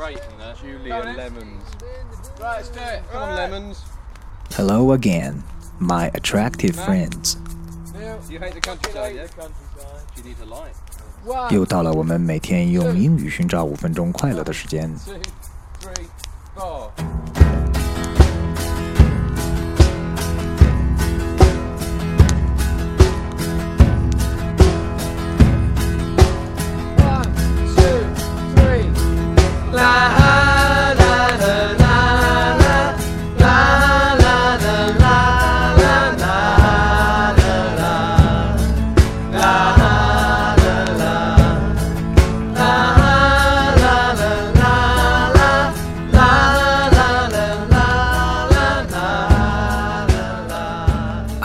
great from there. Julian Lemons. Right, let's do it. Come on, Lemons. Hello again, my attractive friends. You hate the countryside, yeah? You need a light. 又到了我们每天用英语寻找五分钟快乐的时间。Two, three, four.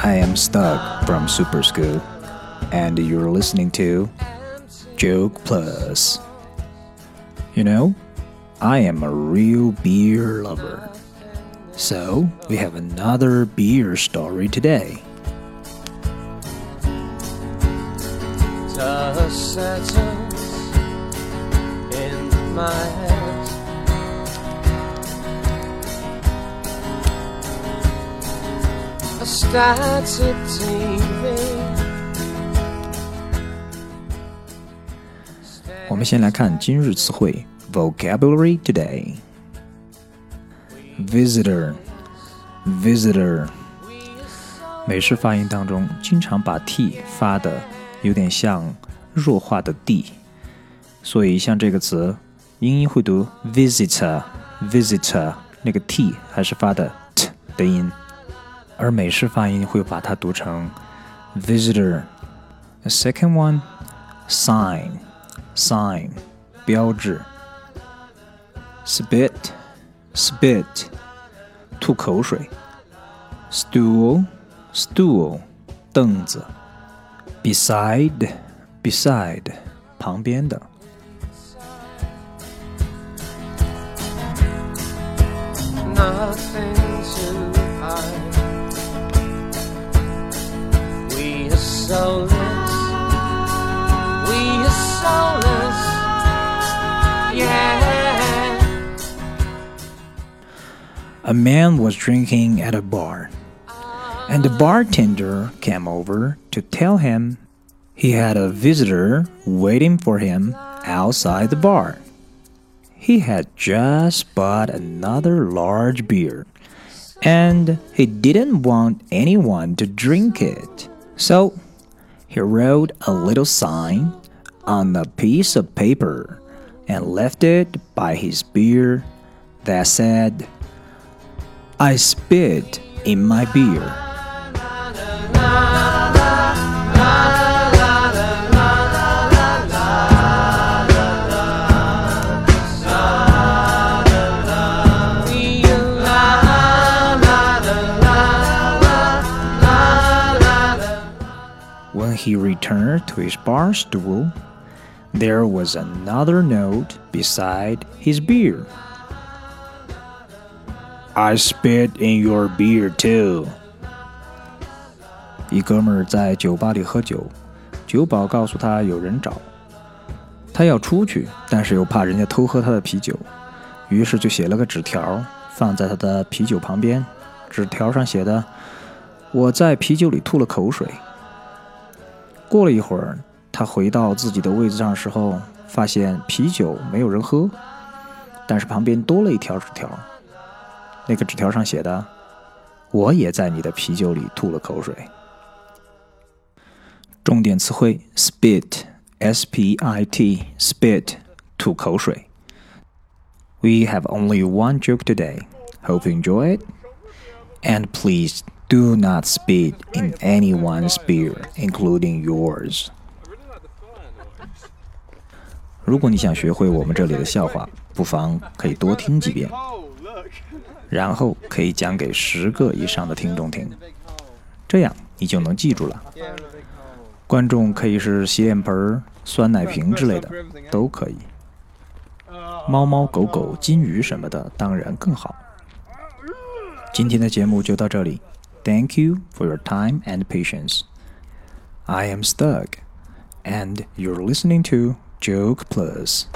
I am Stug from Super School, and you're listening to Joke Plus. You know, I am a real beer lover. So, we have another beer story today. In my head. started TV. 我们先来看今日词汇 vocabulary today. Visitor, visitor. 美式发音当中经常把 t 发的有点像弱化的 d，所以像这个词，英音会读 visitor, visitor，那个 t 还是发的 t 的音， 而美式发音会把它读成 visitor. The second one, sign. sign 标志，spit spit 吐口水，stool stool 凳子，beside beside 旁边的 nothing to soulless. We are soulless. Yeah. A man was drinking at a bar, and the bartender came over to tell him he had a visitor waiting for him outside the bar. He had just bought another large beer, and he didn't want anyone to drink it. So he wrote a little sign on a piece of paper and left it by his beer that said, I spit in my beer. he returned to his bar stool, there was another note beside his beer. I spit in your beer too. 一哥们儿在酒吧里喝酒，酒保告诉他有人找，他要出去，但是又怕人家偷喝他的啤酒，于是就写了个纸条放在他的啤酒旁边。纸条上写的：“我在啤酒里吐了口水。” 过了一会儿，他回到自己的位置上的时候，发现啤酒没有人喝，但是旁边多了一条纸条。那个纸条上写的：“我也在你的啤酒里吐了口水。”重点词汇：spit，s p i t，spit，吐口水。We have only one joke today. Hope you enjoy it. And please do not spit in anyone's beer, including yours. 如果你想学会我们这里的笑话，不妨可以多听几遍，然后可以讲给十个以上的听众听，这样你就能记住了。观众可以是洗脸盆、酸奶瓶之类的，都可以。猫猫狗狗、金鱼什么的，当然更好。今天的节目就到这里，Thank you for your time and patience. I am Stug, and you're listening to Joke Plus.